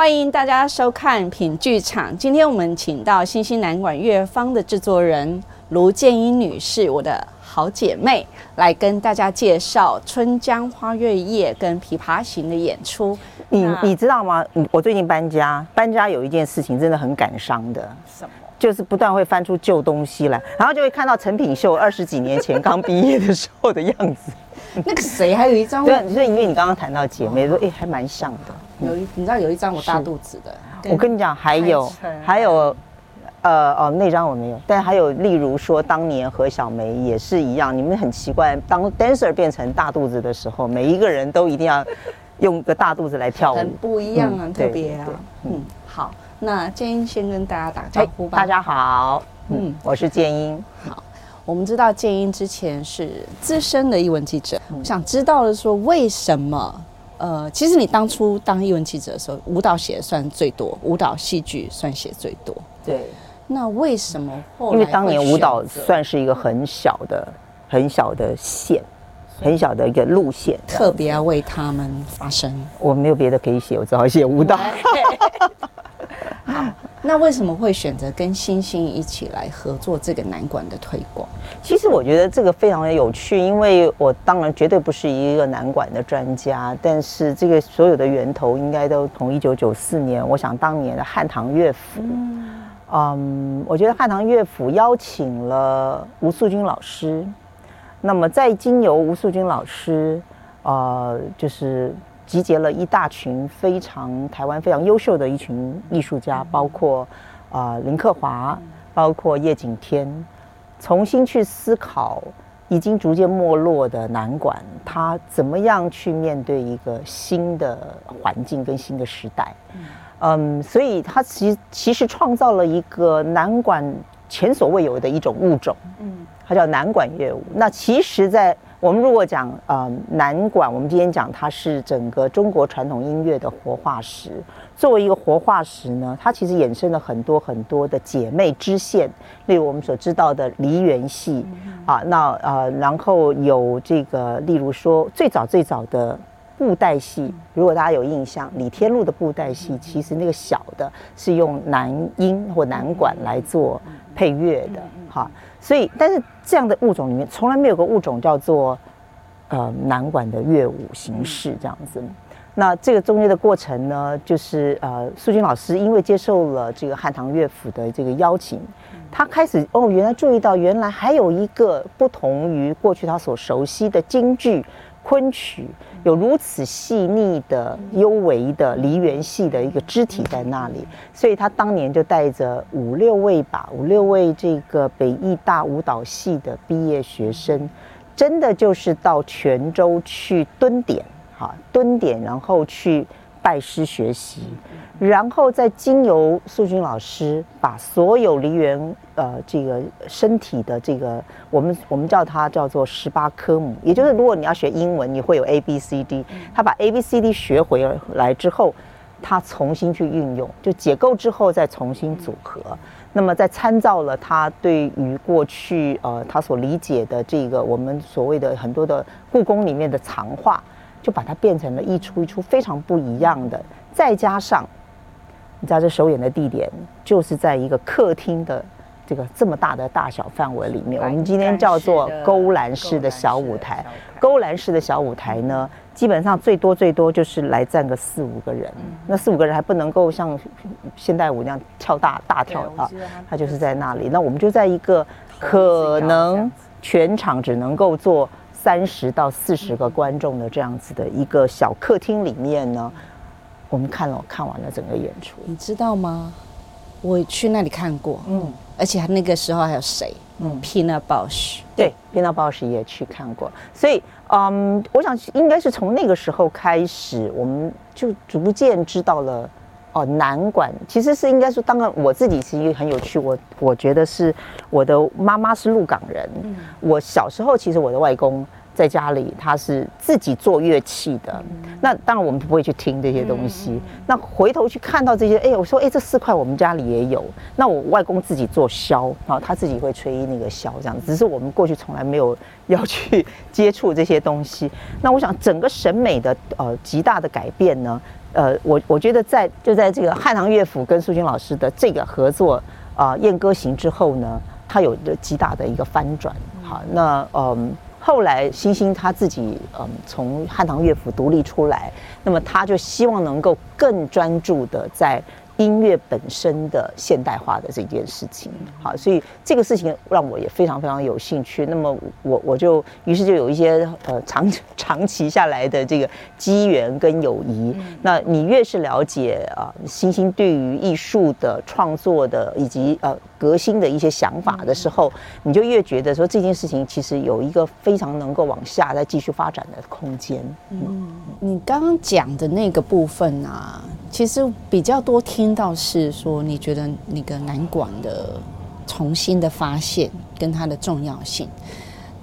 欢迎大家收看品剧场。今天我们请到新兴南管乐坊的制作人卢建英女士，我的好姐妹，来跟大家介绍《春江花月夜》跟《琵琶行》的演出。你你知道吗？我最近搬家，搬家有一件事情真的很感伤的。什么？就是不断会翻出旧东西来，然后就会看到陈品秀二十几年前刚毕业的时候的样子。那个谁还有一张？对，所以因为你刚刚谈到姐妹，说哎，还蛮像的。有一，你知道有一张我大肚子的。我跟你讲，还有还有，呃哦，那张我没有。但还有，例如说，当年何小梅也是一样。你们很奇怪，当 dancer 变成大肚子的时候，每一个人都一定要用个大肚子来跳舞，很不一样啊，特别啊。嗯，好，那建英先跟大家打个招呼吧。大家好，嗯，我是建英。好。我们知道建英之前是资深的译文记者，我想知道的说，为什么？呃，其实你当初当英文记者的时候，舞蹈写的算最多，舞蹈戏剧算写最多。对，那为什么后来？因为当年舞蹈算是一个很小的、很小的线，很小的一个路线，特别要为他们发声。我没有别的可以写，我只好写舞蹈。好。那为什么会选择跟星星一起来合作这个南管的推广？其实我觉得这个非常的有趣，因为我当然绝对不是一个南管的专家，但是这个所有的源头应该都从一九九四年，我想当年的汉唐乐府，嗯，我觉得汉唐乐府邀请了吴素君老师，那么再经由吴素君老师，呃，就是。集结了一大群非常台湾非常优秀的一群艺术家，包括啊、呃、林克华，包括叶景天，重新去思考已经逐渐没落的南管，他怎么样去面对一个新的环境跟新的时代。嗯，所以他其其实创造了一个南管前所未有的一种物种，嗯，它叫南管乐舞。那其实，在我们如果讲呃南管，我们今天讲它是整个中国传统音乐的活化石。作为一个活化石呢，它其实衍生了很多很多的姐妹支线，例如我们所知道的梨园戏啊，那呃然后有这个，例如说最早最早的布袋戏，如果大家有印象，李天禄的布袋戏，其实那个小的是用男音或男管来做配乐的，哈。所以，但是这样的物种里面，从来没有个物种叫做，呃，南管的乐舞形式这样子。那这个中间的过程呢，就是呃，素君老师因为接受了这个汉唐乐府的这个邀请，他开始哦，原来注意到原来还有一个不同于过去他所熟悉的京剧。昆曲有如此细腻的、幽微的梨园戏的一个肢体在那里，所以他当年就带着五六位吧，五六位这个北艺大舞蹈系的毕业学生，真的就是到泉州去蹲点，哈，蹲点，然后去拜师学习。然后再经由素君老师把所有梨园呃这个身体的这个我们我们叫它叫做十八科目，也就是如果你要学英文，你会有 A B C D，他把 A B C D 学回来之后，他重新去运用，就解构之后再重新组合，那么在参照了他对于过去呃他所理解的这个我们所谓的很多的故宫里面的藏画，就把它变成了一出一出非常不一样的，再加上。你知道这首演的地点就是在一个客厅的这个这么大的大小范围里面，我们今天叫做勾栏式的小舞台。勾栏式的小舞台呢，基本上最多最多就是来站个四五个人，那四五个人还不能够像现代舞那样跳大大跳啊，他就是在那里。那我们就在一个可能全场只能够坐三十到四十个观众的这样子的一个小客厅里面呢。我们看了看完了整个演出，你知道吗？我去那里看过，嗯，而且那个时候还有谁？嗯，Pina Bausch，对，Pina Bausch 也去看过。所以，嗯，我想应该是从那个时候开始，我们就逐渐知道了，哦，南管其实是应该说，当然我自己其实很有趣，我我觉得是我的妈妈是鹿港人，嗯，我小时候其实我的外公。在家里，他是自己做乐器的。那当然，我们不会去听这些东西。那回头去看到这些，哎，我说，哎，这四块我们家里也有。那我外公自己做箫，然后，他自己会吹那个箫，这样子。只是我们过去从来没有要去接触这些东西。那我想，整个审美的呃极大的改变呢，呃，我我觉得在就在这个汉唐乐府跟苏军老师的这个合作啊，呃《燕歌行》之后呢，他有着极大的一个翻转。好，那嗯，后来星星他自己嗯从汉唐乐府独立出来，那么他就希望能够更专注的在。音乐本身的现代化的这件事情，好，所以这个事情让我也非常非常有兴趣。那么我我就于是就有一些呃长长期下来的这个机缘跟友谊。那你越是了解啊，星星对于艺术的创作的以及呃革新的一些想法的时候，你就越觉得说这件事情其实有一个非常能够往下再继续发展的空间。嗯，你刚刚讲的那个部分啊，其实比较多听。听到是说，你觉得那个南管的重新的发现跟它的重要性，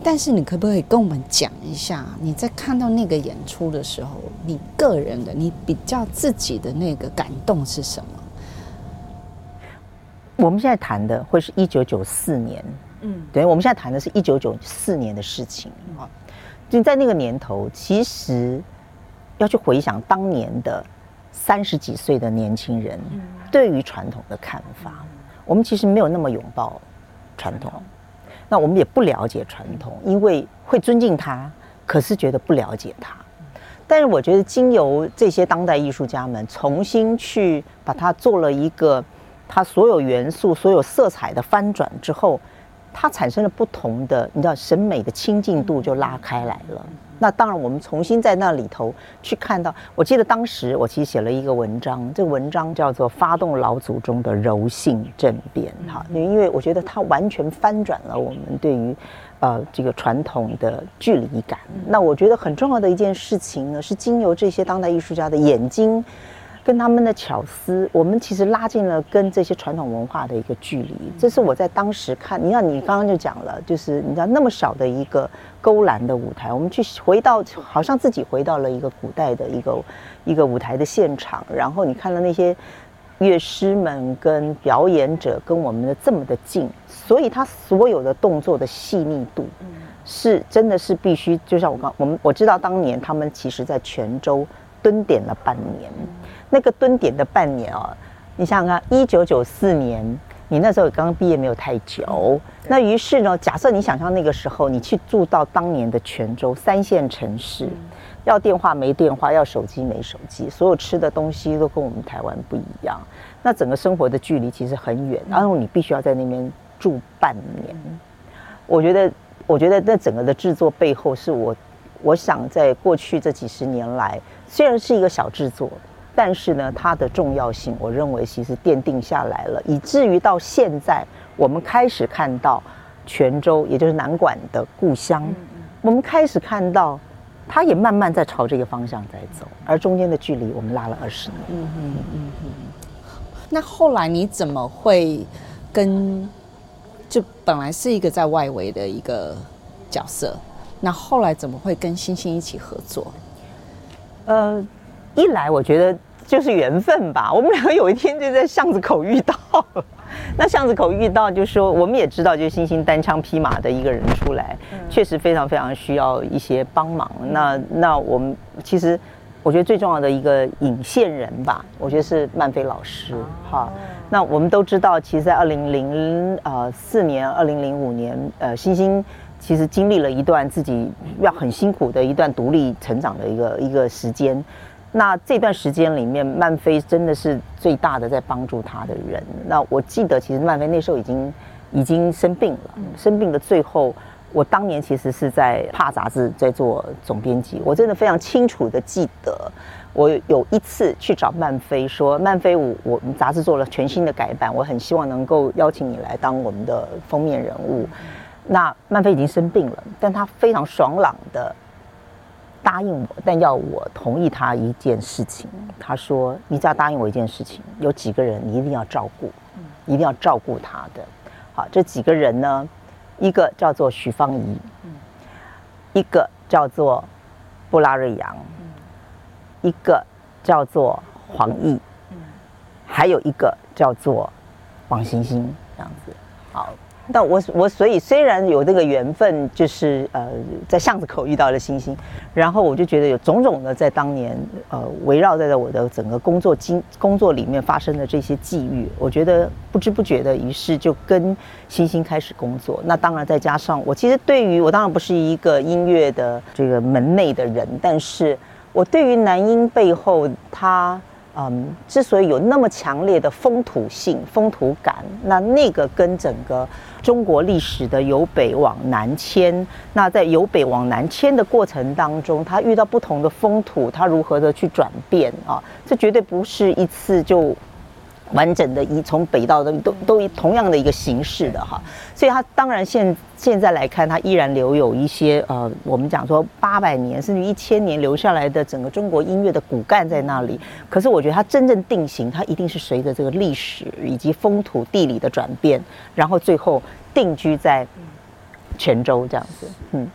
但是你可不可以跟我们讲一下，你在看到那个演出的时候，你个人的你比较自己的那个感动是什么？我们现在谈的会是一九九四年，嗯，对，我们现在谈的是一九九四年的事情啊，就在那个年头，其实要去回想当年的。三十几岁的年轻人对于传统的看法，我们其实没有那么拥抱传统，那我们也不了解传统，因为会尊敬他，可是觉得不了解他。但是我觉得，经由这些当代艺术家们重新去把它做了一个，它所有元素、所有色彩的翻转之后，它产生了不同的，你知道，审美的亲近度就拉开来了。那当然，我们重新在那里头去看到，我记得当时我其实写了一个文章，这个文章叫做《发动老祖宗的柔性政变》哈，因为我觉得它完全翻转了我们对于呃这个传统的距离感。那我觉得很重要的一件事情呢，是经由这些当代艺术家的眼睛。跟他们的巧思，我们其实拉近了跟这些传统文化的一个距离。这是我在当时看，你看你刚刚就讲了，就是你知道那么小的一个勾栏的舞台，我们去回到，好像自己回到了一个古代的一个一个舞台的现场，然后你看了那些乐师们跟表演者跟我们的这么的近，所以他所有的动作的细腻度，是真的是必须，就像我刚我们我知道当年他们其实在泉州蹲点了半年。那个蹲点的半年哦，你想想看，一九九四年，你那时候刚刚毕业没有太久，那于是呢，假设你想象那个时候，你去住到当年的泉州三线城市，要电话没电话，要手机没手机，所有吃的东西都跟我们台湾不一样，那整个生活的距离其实很远，然后你必须要在那边住半年。我觉得，我觉得那整个的制作背后，是我我想在过去这几十年来，虽然是一个小制作。但是呢，它的重要性，我认为其实奠定下来了，以至于到现在，我们开始看到泉州，也就是南管的故乡，我们开始看到，它也慢慢在朝这个方向在走，而中间的距离我们拉了二十年。嗯嗯嗯嗯。那后来你怎么会跟，就本来是一个在外围的一个角色，那后来怎么会跟星星一起合作？呃，一来我觉得。就是缘分吧，我们两个有一天就在巷子口遇到，那巷子口遇到，就说我们也知道，就是星星单枪匹马的一个人出来，确实非常非常需要一些帮忙。那那我们其实，我觉得最重要的一个引线人吧，我觉得是曼菲老师哈。那我们都知道，其实，在二零零呃四年、二零零五年，呃，星星其实经历了一段自己要很辛苦的一段独立成长的一个一个时间。那这段时间里面，曼菲真的是最大的在帮助他的人。那我记得，其实曼菲那时候已经已经生病了，生病的最后，我当年其实是在《帕》杂志在做总编辑，我真的非常清楚的记得，我有一次去找曼菲说：“曼菲，我我们杂志做了全新的改版，我很希望能够邀请你来当我们的封面人物。”那曼菲已经生病了，但他非常爽朗的。答应我，但要我同意他一件事情。他说：“你只要答应我一件事情，有几个人你一定要照顾，一定要照顾他的。好，这几个人呢，一个叫做许芳宜，一个叫做布拉瑞扬，一个叫做黄奕，还有一个叫做王星星，这样子。好。”但我我所以虽然有这个缘分，就是呃在巷子口遇到了星星，然后我就觉得有种种的在当年，呃，围绕在我的整个工作经工作里面发生的这些际遇，我觉得不知不觉的，于是就跟星星开始工作。那当然再加上我其实对于我当然不是一个音乐的这个门内的人，但是我对于男音背后他。嗯，之所以有那么强烈的风土性、风土感，那那个跟整个中国历史的由北往南迁，那在由北往南迁的过程当中，它遇到不同的风土，它如何的去转变啊？这绝对不是一次就。完整的，一从北到东都都以同样的一个形式的哈，所以它当然现现在来看，它依然留有一些呃，我们讲说八百年甚至一千年留下来的整个中国音乐的骨干在那里。可是我觉得它真正定型，它一定是随着这个历史以及风土地理的转变，然后最后定居在泉州这样子，嗯。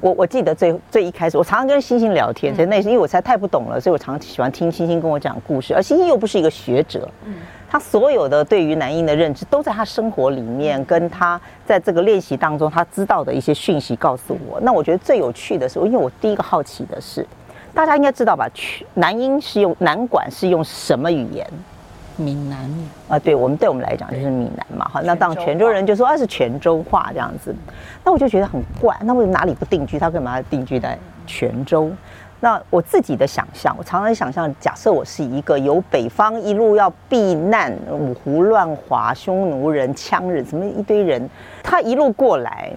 我我记得最最一开始，我常常跟星星聊天，其实那是因为我实在太不懂了，所以我常常喜欢听星星跟我讲故事。而星星又不是一个学者，嗯他所有的对于男婴的认知都在他生活里面，跟他在这个练习当中他知道的一些讯息告诉我。那我觉得最有趣的是，因为我第一个好奇的是，大家应该知道吧？男婴是用男管是用什么语言？闽南啊，对我们对我们来讲就是闽南嘛，哈，那当泉州人就说啊是泉州话这样子，那我就觉得很怪，那为什么哪里不定居？他干嘛要定居在泉州？那我自己的想象，我常常想象，假设我是一个由北方一路要避难，五胡乱华、匈奴人、羌人，什么一堆人，他一路过来。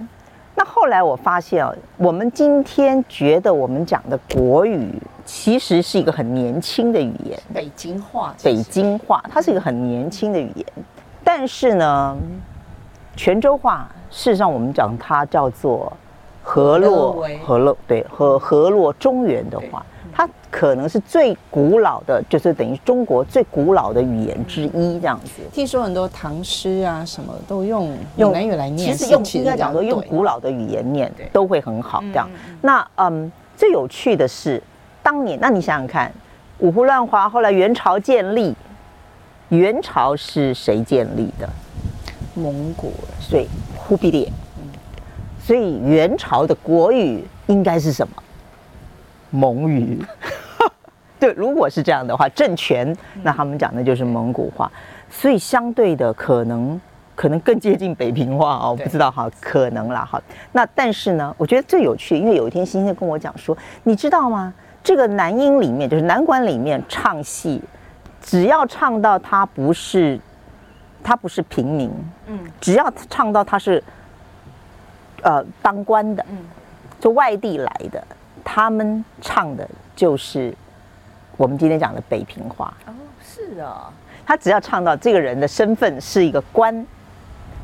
那后来我发现啊，我们今天觉得我们讲的国语，其实是一个很年轻的语言，北京话。北京话，它是一个很年轻的语言。但是呢，泉州话，事实上我们讲它叫做河洛河洛，对，河河洛中原的话。它可能是最古老的，就是等于中国最古老的语言之一，这样子。听说很多唐诗啊，什么都用用南语来念，其实用应该讲说用古老的语言念都会很好。这样，那嗯，最有趣的是，当年那你想想看，五胡乱华，后来元朝建立，元朝是谁建立的？蒙古，所以忽必烈。所以元朝的国语应该是什么？蒙语，对，如果是这样的话，政权那他们讲的就是蒙古话，所以相对的可能可能更接近北平话哦，我不知道哈，可能啦哈。那但是呢，我觉得最有趣，因为有一天星星跟我讲说，你知道吗？这个男音里面就是南管里面唱戏，只要唱到他不是他不是平民，嗯，只要唱到他是呃当官的，嗯，就外地来的。他们唱的就是我们今天讲的北平话。哦，是啊，他只要唱到这个人的身份是一个官，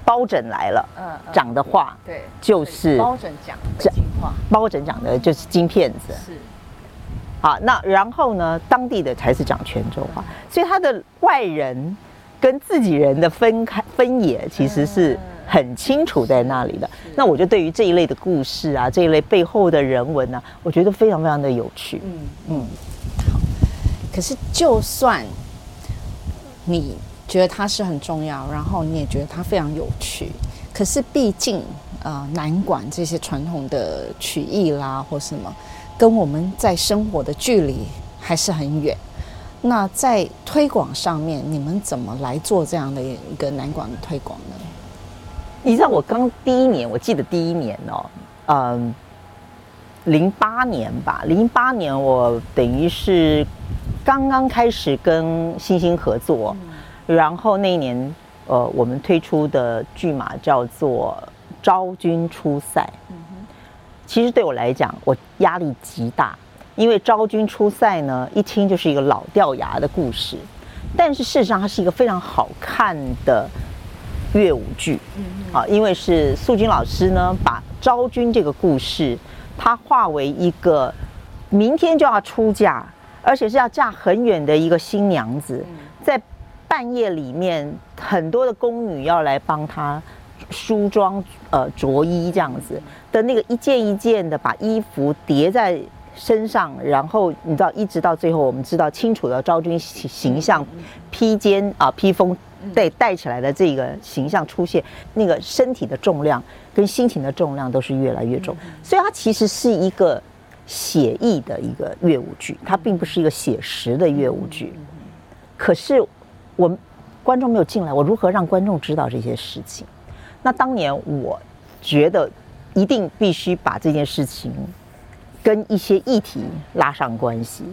包拯来了，嗯，讲的话对，就是包拯讲北京话，包拯讲的就是金片子，是，好，那然后呢，当地的才是讲泉州话，所以他的外人跟自己人的分开分野其实是。很清楚在那里的，那我就对于这一类的故事啊，这一类背后的人文呢、啊，我觉得非常非常的有趣。嗯嗯，好。可是就算你觉得它是很重要，然后你也觉得它非常有趣，可是毕竟呃，南管这些传统的曲艺啦或什么，跟我们在生活的距离还是很远。那在推广上面，你们怎么来做这样的一个南管的推广呢？你知道我刚第一年，我记得第一年哦，嗯，零八年吧，零八年我等于是刚刚开始跟星星合作，然后那一年呃，我们推出的剧码叫做《昭君出塞》。其实对我来讲，我压力极大，因为《昭君出塞》呢，一听就是一个老掉牙的故事，但是事实上它是一个非常好看的。乐舞剧，啊，因为是素君老师呢，把昭君这个故事，她化为一个明天就要出嫁，而且是要嫁很远的一个新娘子，在半夜里面，很多的宫女要来帮她梳妆、呃着衣这样子的那个一件一件的把衣服叠在身上，然后你知道，一直到最后，我们知道清楚的昭君形象披肩啊披风。对，带起来的这个形象出现，那个身体的重量跟心情的重量都是越来越重，所以它其实是一个写意的一个乐舞剧，它并不是一个写实的乐舞剧。可是我观众没有进来，我如何让观众知道这些事情？那当年我觉得一定必须把这件事情跟一些议题拉上关系。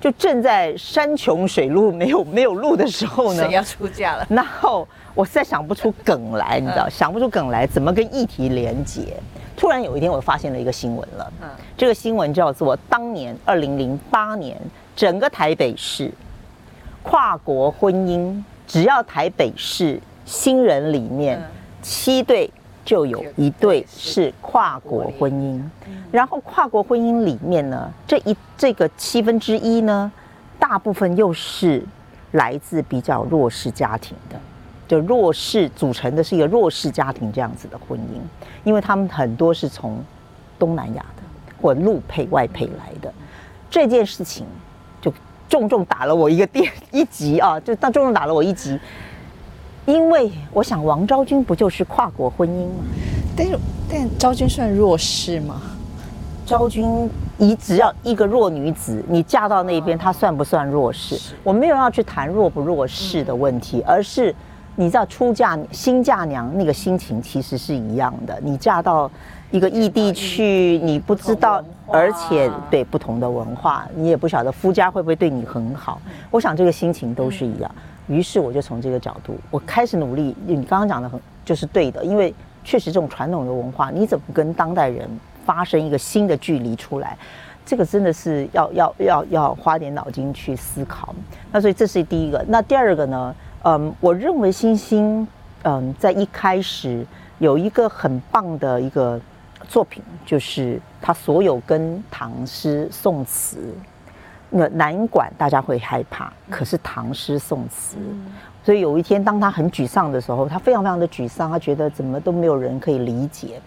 就正在山穷水路没有没有路的时候呢，谁要出嫁了？然后我实在想不出梗来，你知道，嗯、想不出梗来，怎么跟议题连接？突然有一天，我发现了一个新闻了。嗯，这个新闻叫做当年二零零八年，整个台北市跨国婚姻，只要台北市新人里面七对。就有一对是跨国婚姻，然后跨国婚姻里面呢，这一这个七分之一呢，大部分又是来自比较弱势家庭的，就弱势组成的是一个弱势家庭这样子的婚姻，因为他们很多是从东南亚的或陆配外配来的，这件事情就重重打了我一个电一击啊，就当重重打了我一击。因为我想，王昭君不就是跨国婚姻吗？但是，但昭君算弱势吗？昭君，你只要一个弱女子，你嫁到那边，她算不算弱势？我没有要去谈弱不弱势的问题，而是你知道，出嫁新嫁娘那个心情其实是一样的。你嫁到一个异地去，你不知道，而且对不同的文化，你也不晓得夫家会不会对你很好。我想这个心情都是一样。于是我就从这个角度，我开始努力。你刚刚讲的很就是对的，因为确实这种传统的文化，你怎么跟当代人发生一个新的距离出来？这个真的是要要要要花点脑筋去思考。那所以这是第一个。那第二个呢？嗯，我认为星星嗯在一开始有一个很棒的一个作品，就是他所有跟唐诗宋词。那难管大家会害怕，可是唐诗宋词，所以有一天当他很沮丧的时候，他非常非常的沮丧，他觉得怎么都没有人可以理解。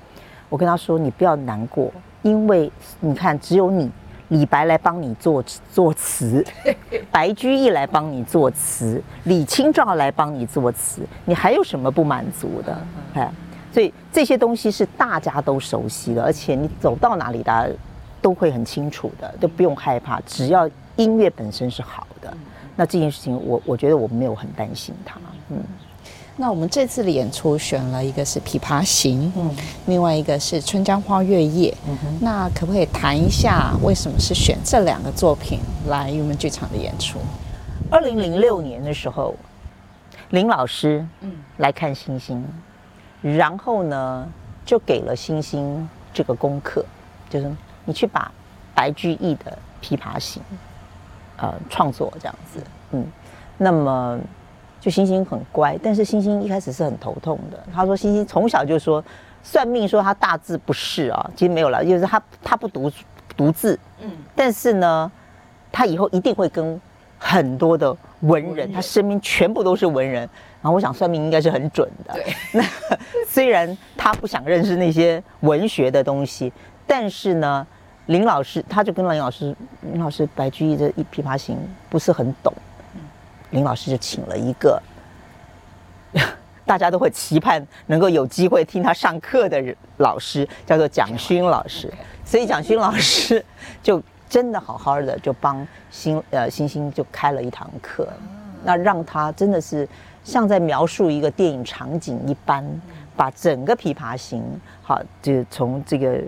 我跟他说：“你不要难过，因为你看，只有你李白来帮你作作词，白居易来帮你作词，李清照来帮你作词，你还有什么不满足的？哎，所以这些东西是大家都熟悉的，而且你走到哪里，大家。”都会很清楚的，都不用害怕。只要音乐本身是好的，那这件事情我我觉得我没有很担心它。嗯，那我们这次的演出选了一个是《琵琶行》，嗯，另外一个是《春江花月夜》。嗯哼，那可不可以谈一下为什么是选这两个作品来云门剧场的演出？二零零六年的时候，林老师嗯来看星星，然后呢就给了星星这个功课，就是。你去把白居易的《琵琶行》呃创作这样子，嗯，那么就星星很乖，但是星星一开始是很头痛的。他说星星从小就说算命说他大字不识啊，其实没有了，就是他他不读读字，嗯，但是呢，他以后一定会跟很多的文人，他身边全部都是文人。然后我想算命应该是很准的。对，那虽然他不想认识那些文学的东西。但是呢，林老师他就跟林老师，林老师白居易这一《琵琶行》不是很懂，林老师就请了一个 大家都会期盼能够有机会听他上课的人老师，叫做蒋勋老师。所以蒋勋老师就真的好好的就帮星呃星星就开了一堂课，那让他真的是像在描述一个电影场景一般，把整个《琵琶行》好就从这个。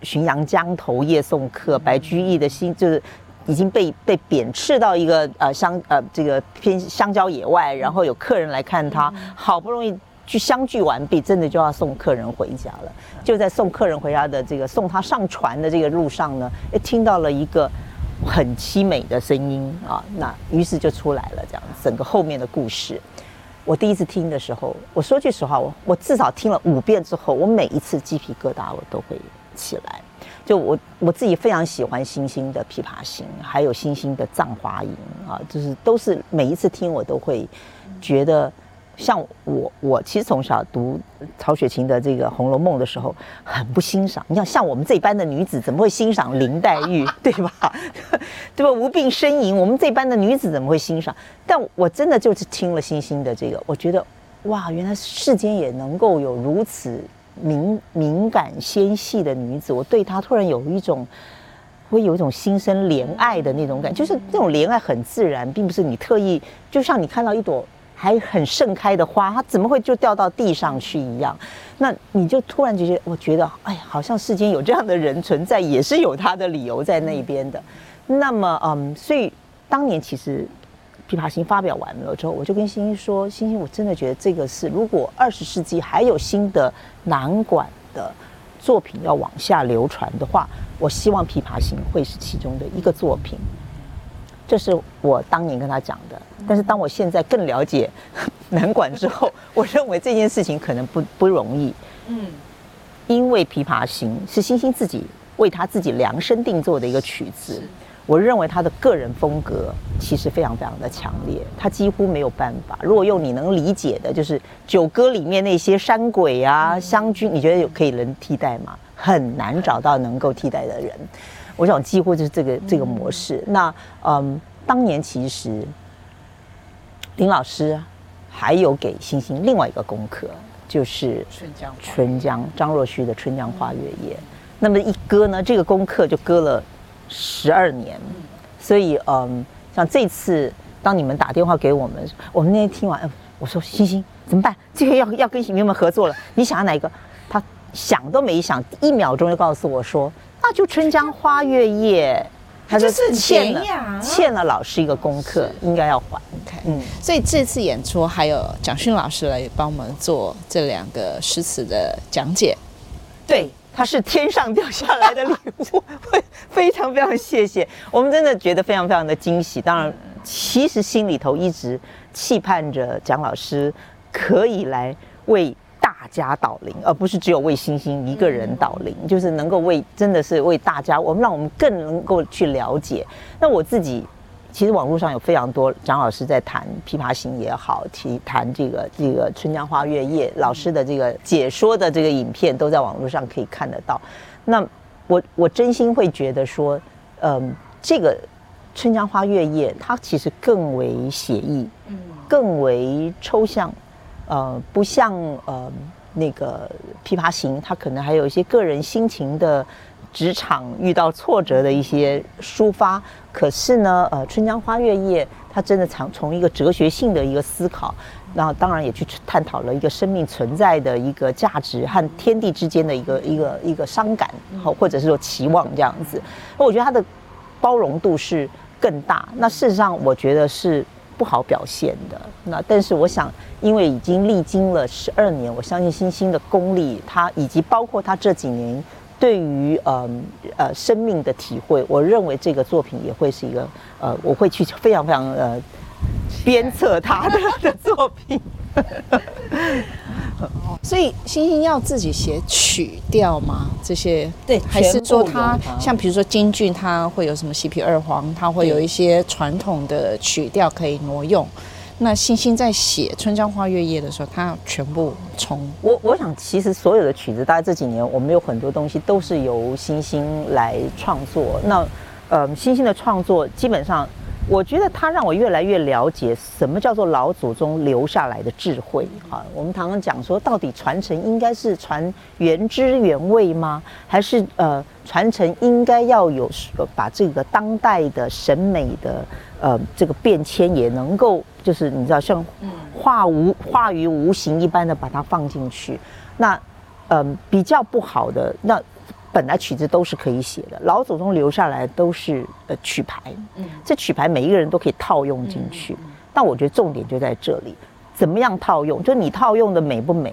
浔阳江头夜送客，白居易的心就是已经被被贬斥到一个呃乡呃这个偏乡郊野外，然后有客人来看他，好不容易去相聚完毕，真的就要送客人回家了。就在送客人回家的这个送他上船的这个路上呢，诶，听到了一个很凄美的声音啊，那于是就出来了这样整个后面的故事。我第一次听的时候，我说句实话，我我至少听了五遍之后，我每一次鸡皮疙瘩我都会。起来，就我我自己非常喜欢星星的《琵琶行》，还有星星的《葬花吟》啊，就是都是每一次听我都会觉得，像我我其实从小读曹雪芹的这个《红楼梦》的时候，很不欣赏。你要像我们这般的女子怎么会欣赏林黛玉，对吧？对吧？无病呻吟，我们这般的女子怎么会欣赏？但我真的就是听了星星的这个，我觉得哇，原来世间也能够有如此。敏敏感纤细的女子，我对她突然有一种会有一种心生怜爱的那种感，就是那种怜爱很自然，并不是你特意，就像你看到一朵还很盛开的花，它怎么会就掉到地上去一样？那你就突然就觉得，我觉得，哎呀，好像世间有这样的人存在，也是有他的理由在那边的。那么，嗯，所以当年其实《琵琶行》发表完了之后，我就跟星星说：“星星，我真的觉得这个是，如果二十世纪还有新的南管的。”作品要往下流传的话，我希望《琵琶行》会是其中的一个作品。这是我当年跟他讲的。但是当我现在更了解 南管之后，我认为这件事情可能不不容易。嗯，因为《琵琶行》是星星自己为他自己量身定做的一个曲子。我认为他的个人风格其实非常非常的强烈，他几乎没有办法。如果用你能理解的，就是九歌里面那些山鬼啊、湘君，你觉得有可以能替代吗？很难找到能够替代的人。我想几乎就是这个这个模式。那嗯，当年其实林老师还有给星星另外一个功课，就是《春江》《春江》张若虚的《春江花月夜》。那么一搁呢，这个功课就搁了。十二年，所以嗯，像这次当你们打电话给我们，我们那天听完，我说星星怎么办？这个要要跟你们合作了，你想要哪一个？他想都没想，一秒钟就告诉我说，那就《春江花月夜》，他就是欠了欠了老师一个功课，应该要还。OK，嗯，所以这次演出还有蒋勋老师来帮我们做这两个诗词的讲解，对。他是天上掉下来的礼物，会非常非常谢谢，我们真的觉得非常非常的惊喜。当然，其实心里头一直期盼着蒋老师可以来为大家导聆，而不是只有为星星一个人导聆，就是能够为真的是为大家，我们让我们更能够去了解。那我自己。其实网络上有非常多张老师在谈《琵琶行》也好，提谈这个这个《春江花月夜》老师的这个解说的这个影片，都在网络上可以看得到。那我我真心会觉得说，嗯，这个《春江花月夜》它其实更为写意，更为抽象，呃，不像呃那个《琵琶行》，它可能还有一些个人心情的。职场遇到挫折的一些抒发，可是呢，呃，《春江花月夜》它真的从从一个哲学性的一个思考，然后当然也去探讨了一个生命存在的一个价值和天地之间的一个一个一个伤感，或或者是说期望这样子。那我觉得它的包容度是更大。那事实上，我觉得是不好表现的。那但是我想，因为已经历经了十二年，我相信星星的功力，他以及包括他这几年。对于呃呃生命的体会，我认为这个作品也会是一个呃，我会去非常非常呃鞭策他的 的作品。所以星星要自己写曲调吗？这些对，还是说他像比如说京剧，他会有什么西皮二黄，他会有一些传统的曲调可以挪用。那星星在写《春江花月夜》的时候，他全部从我我想，其实所有的曲子，大概这几年我们有很多东西都是由星星来创作。那呃，星星的创作基本上，我觉得它让我越来越了解什么叫做老祖宗留下来的智慧啊。我们常常讲说，到底传承应该是传原汁原味吗？还是呃，传承应该要有把这个当代的审美的。呃，这个变迁也能够，就是你知道，像化无化于无形一般的把它放进去。那，嗯、呃，比较不好的，那本来曲子都是可以写的，老祖宗留下来都是呃曲牌，嗯，这曲牌每一个人都可以套用进去。但我觉得重点就在这里，怎么样套用？就你套用的美不美，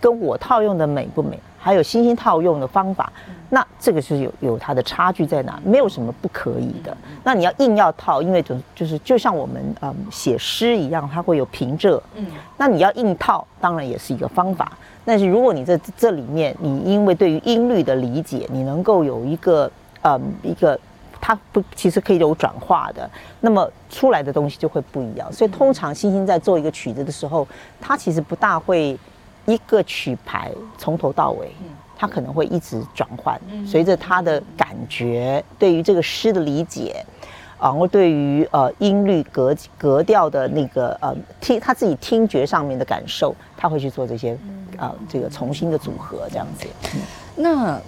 跟我套用的美不美，还有星星套用的方法。那这个是有有它的差距在哪？没有什么不可以的。那你要硬要套，因为就就是就像我们嗯写诗一样，它会有平仄。嗯。那你要硬套，当然也是一个方法。但是如果你在这里面，你因为对于音律的理解，你能够有一个嗯一个，它不其实可以有转化的，那么出来的东西就会不一样。所以通常星星在做一个曲子的时候，它其实不大会一个曲牌从头到尾。他可能会一直转换，随着他的感觉，对于这个诗的理解，然后对于呃音律格格调的那个呃听他自己听觉上面的感受，他会去做这些呃这个重新的组合这样子。那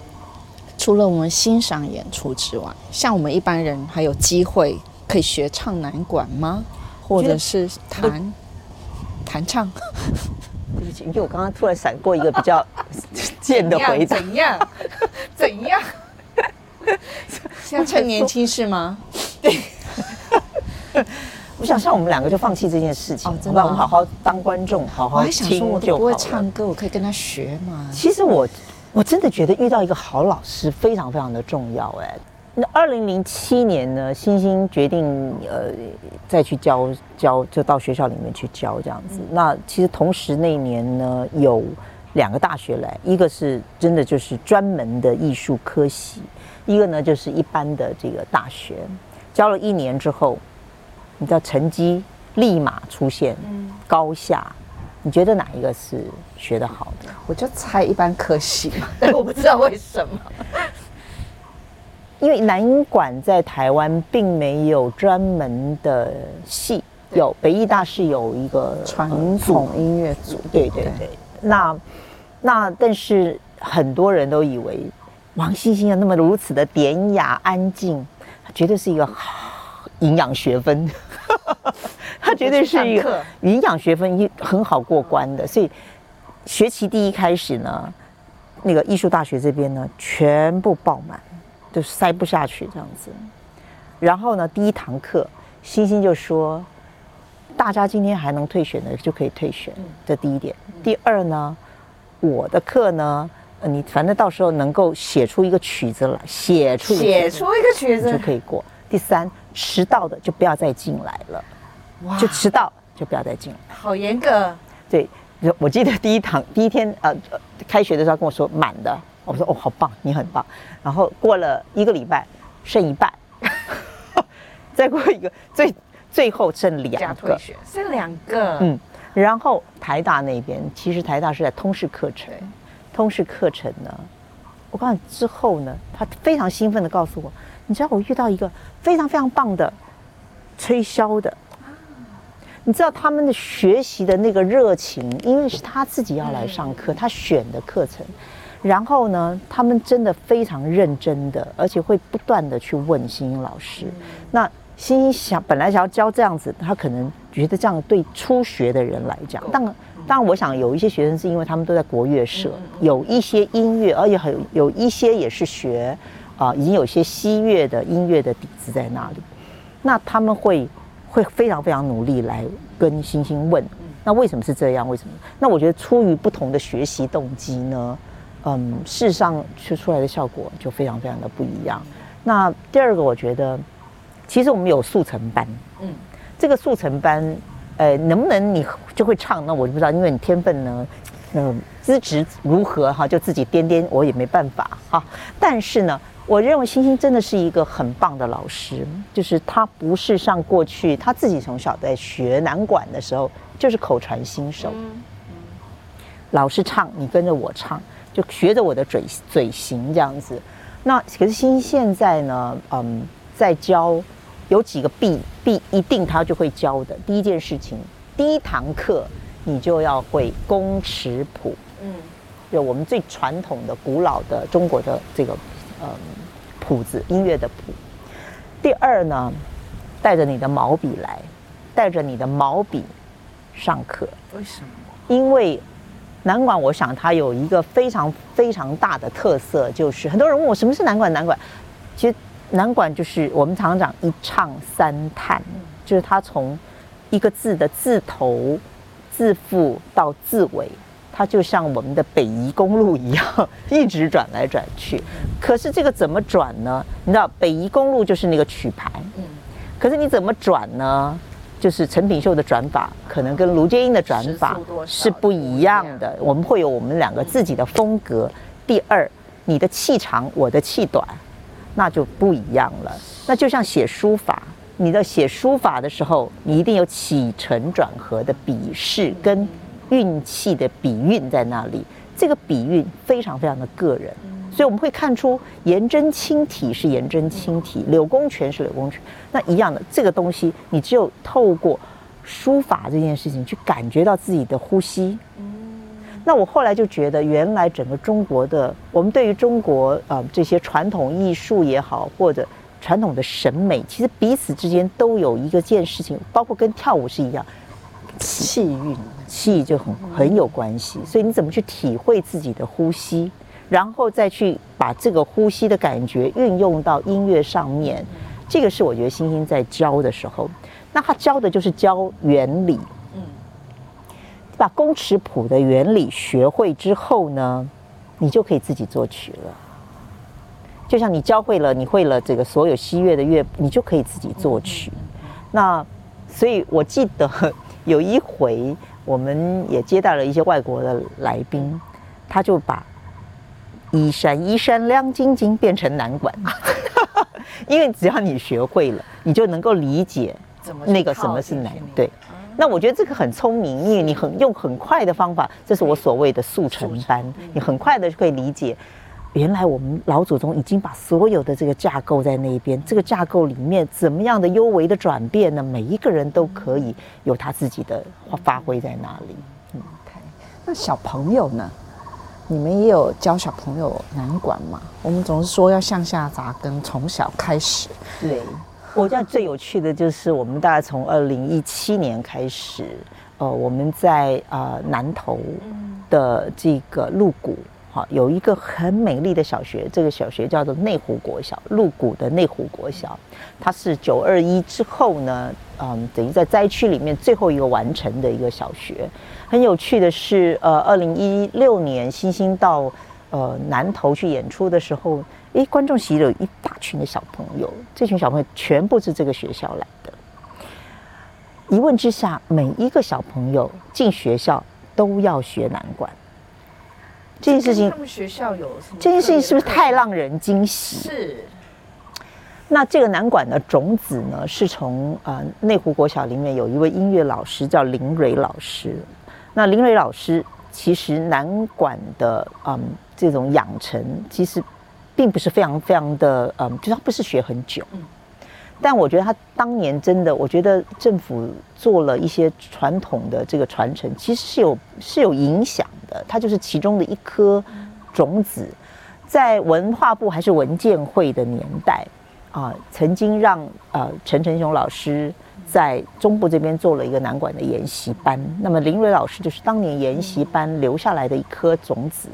除了我们欣赏演出之外，像我们一般人还有机会可以学唱南管吗？或者是弹弹唱？对不起，因为我刚刚突然闪过一个比较 贱的回答。怎样？怎样？现在趁年轻是吗？对。我想像我们两个就放弃这件事情，好吧？我们好好当观众，好好听就好。我还想说，我不会唱歌，我可以跟他学嘛？其实我我真的觉得遇到一个好老师非常非常的重要。哎，那二零零七年呢，星星决定呃再去教教，就到学校里面去教这样子。那其实同时那一年呢，有两个大学来，一个是真的就是专门的艺术科系，一个呢就是一般的这个大学。教了一年之后。你知道成绩立马出现高下，你觉得哪一个是学得好的？我就猜一般科系嘛，但我不知道为什么。因为南管在台湾并没有专门的系，有北艺大是有一个传统音乐组，对对对。那那但是很多人都以为王星星啊那么如此的典雅安静，绝对是一个好营养学分。他绝对是一个 营养学分一很好过关的，所以学期第一开始呢，那个艺术大学这边呢全部爆满，就塞不下去这样子。然后呢，第一堂课，星星就说，大家今天还能退选的就可以退选，这第一点。第二呢，我的课呢，你反正到时候能够写出一个曲子来，写出写出一个曲子就可以过。第三，迟到的就不要再进来了，哇就迟到就不要再进来。好严格。对，我记得第一堂第一天呃，开学的时候跟我说满的，我说哦好棒，你很棒。然后过了一个礼拜，剩一半，再过一个最最后剩两个，剩两个。嗯，然后台大那边其实台大是在通识课程，通识课程呢，我告诉你之后呢，他非常兴奋的告诉我。你知道我遇到一个非常非常棒的吹箫的，你知道他们的学习的那个热情，因为是他自己要来上课，他选的课程，然后呢，他们真的非常认真的，而且会不断的去问星星老师。那星星想本来想要教这样子，他可能觉得这样对初学的人来讲，当然，当然，我想有一些学生是因为他们都在国乐社，有一些音乐，而且很有有一些也是学。啊，已经有些西乐的音乐的底子在那里，那他们会会非常非常努力来跟星星问，那为什么是这样？为什么？那我觉得出于不同的学习动机呢，嗯，事实上出出来的效果就非常非常的不一样。那第二个，我觉得其实我们有速成班，嗯，这个速成班，呃，能不能你就会唱？那我就不知道，因为你天分呢，嗯，资质如何哈，就自己颠颠，我也没办法哈。但是呢。我认为星星真的是一个很棒的老师，就是他不是像过去他自己从小在学南管的时候就是口传心授，老师唱你跟着我唱，就学着我的嘴嘴型这样子。那可是星星现在呢，嗯，在教有几个必必一定他就会教的。第一件事情，第一堂课你就要会公尺谱，嗯，就我们最传统的古老的中国的这个。嗯，谱子音乐的谱。第二呢，带着你的毛笔来，带着你的毛笔上课。为什么？因为南管，我想它有一个非常非常大的特色，就是很多人问我什么是南管？南管，其实南管就是我们常常讲一唱三叹，就是它从一个字的字头、字腹到字尾。它就像我们的北宜公路一样，一直转来转去。可是这个怎么转呢？你知道北宜公路就是那个曲牌，可是你怎么转呢？就是陈品秀的转法可能跟卢建英的转法是不一样的。我们会有我们两个自己的风格。第二，你的气长，我的气短，那就不一样了。那就像写书法，你在写书法的时候，你一定有起承转合的笔势跟。运气的笔韵在那里，这个笔韵非常非常的个人，所以我们会看出颜真卿体是颜真卿体，柳公权是柳公权，那一样的这个东西，你只有透过书法这件事情去感觉到自己的呼吸。那我后来就觉得，原来整个中国的我们对于中国呃这些传统艺术也好，或者传统的审美，其实彼此之间都有一个件事情，包括跟跳舞是一样，气韵气就很很有关系。所以你怎么去体会自己的呼吸，然后再去把这个呼吸的感觉运用到音乐上面，这个是我觉得星星在教的时候，那他教的就是教原理。嗯把工尺谱的原理学会之后呢，你就可以自己作曲了。就像你教会了，你会了这个所有西乐的乐谱，你就可以自己作曲。那所以我记得有一回，我们也接待了一些外国的来宾，他就把一闪一闪亮晶晶变成南管，因为只要你学会了，你就能够理解那个什么是难，对。那我觉得这个很聪明，因为你很用很快的方法，这是我所谓的速成班，你很快的就可以理解，原来我们老祖宗已经把所有的这个架构在那边，这个架构里面怎么样的幽微的转变呢？每一个人都可以有他自己的发挥在那里。嗯。那小朋友呢？你们也有教小朋友南管吗？我们总是说要向下扎根，从小开始。对。我觉得最有趣的就是，我们大概从二零一七年开始，呃，我们在、呃、南投的这个鹿谷，好，有一个很美丽的小学，这个小学叫做内湖国小，鹿谷的内湖国小，它是九二一之后呢，嗯，等于在灾区里面最后一个完成的一个小学。很有趣的是，呃，二零一六年星星到呃南投去演出的时候。诶，观众席有一大群的小朋友，这群小朋友全部是这个学校来的。一问之下，每一个小朋友进学校都要学南管。这件事情，他们学校有这件事情是不是太让人惊喜？是。那这个南管的种子呢，是从呃内湖国小里面有一位音乐老师叫林蕊老师。那林蕊老师其实南管的嗯这种养成，其实。并不是非常非常的，嗯，就是他不是学很久，但我觉得他当年真的，我觉得政府做了一些传统的这个传承，其实是有是有影响的。它就是其中的一颗种子，在文化部还是文建会的年代啊，曾经让呃陈澄雄老师在中部这边做了一个南管的研习班。那么林蕊老师就是当年研习班留下来的一颗种子。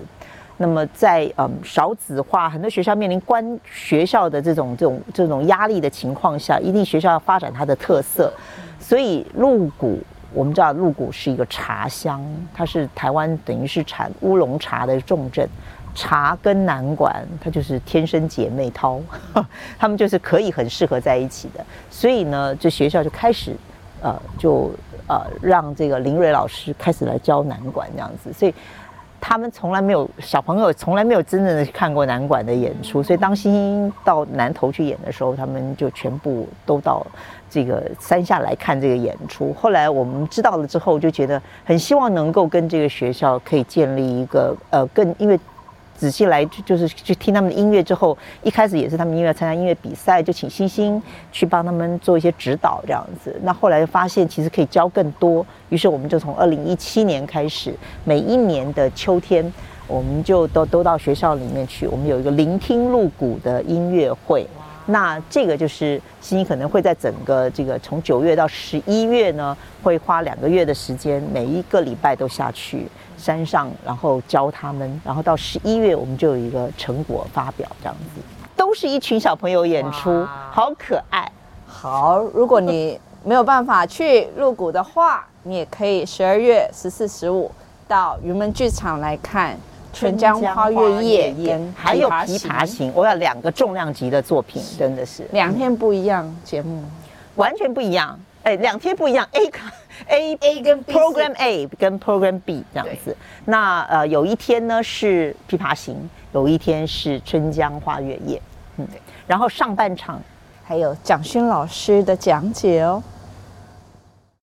那么在嗯少子化，很多学校面临关学校的这种这种这种压力的情况下，一定学校要发展它的特色。所以鹿谷，我们知道鹿谷是一个茶乡，它是台湾等于是产乌龙茶的重镇，茶跟南管它就是天生姐妹淘，他们就是可以很适合在一起的。所以呢，这学校就开始呃就呃让这个林蕊老师开始来教南管这样子，所以。他们从来没有小朋友从来没有真正的看过南管的演出，所以当星星到南头去演的时候，他们就全部都到这个山下来看这个演出。后来我们知道了之后，就觉得很希望能够跟这个学校可以建立一个呃更因为。仔细来就是去听他们的音乐之后，一开始也是他们音乐参加音乐比赛，就请星星去帮他们做一些指导这样子。那后来发现其实可以教更多，于是我们就从二零一七年开始，每一年的秋天，我们就都都到学校里面去。我们有一个聆听鹿谷的音乐会，那这个就是星星可能会在整个这个从九月到十一月呢，会花两个月的时间，每一个礼拜都下去。山上，然后教他们，然后到十一月我们就有一个成果发表，这样子，都是一群小朋友演出，好可爱。好，如果你没有办法去入谷的话，你也可以十二月十四、十五到云门剧场来看《春江花月夜》跟还有《琵琶行》，我要两个重量级的作品，真的是两天不一样节目，完全不一样。哎，两天不一样，A A A 跟 B Program A 跟 Program B 这样子。那呃，有一天呢是《琵琶行》，有一天是《春江花月夜》。嗯，对。然后上半场还有蒋勋老师的讲解哦。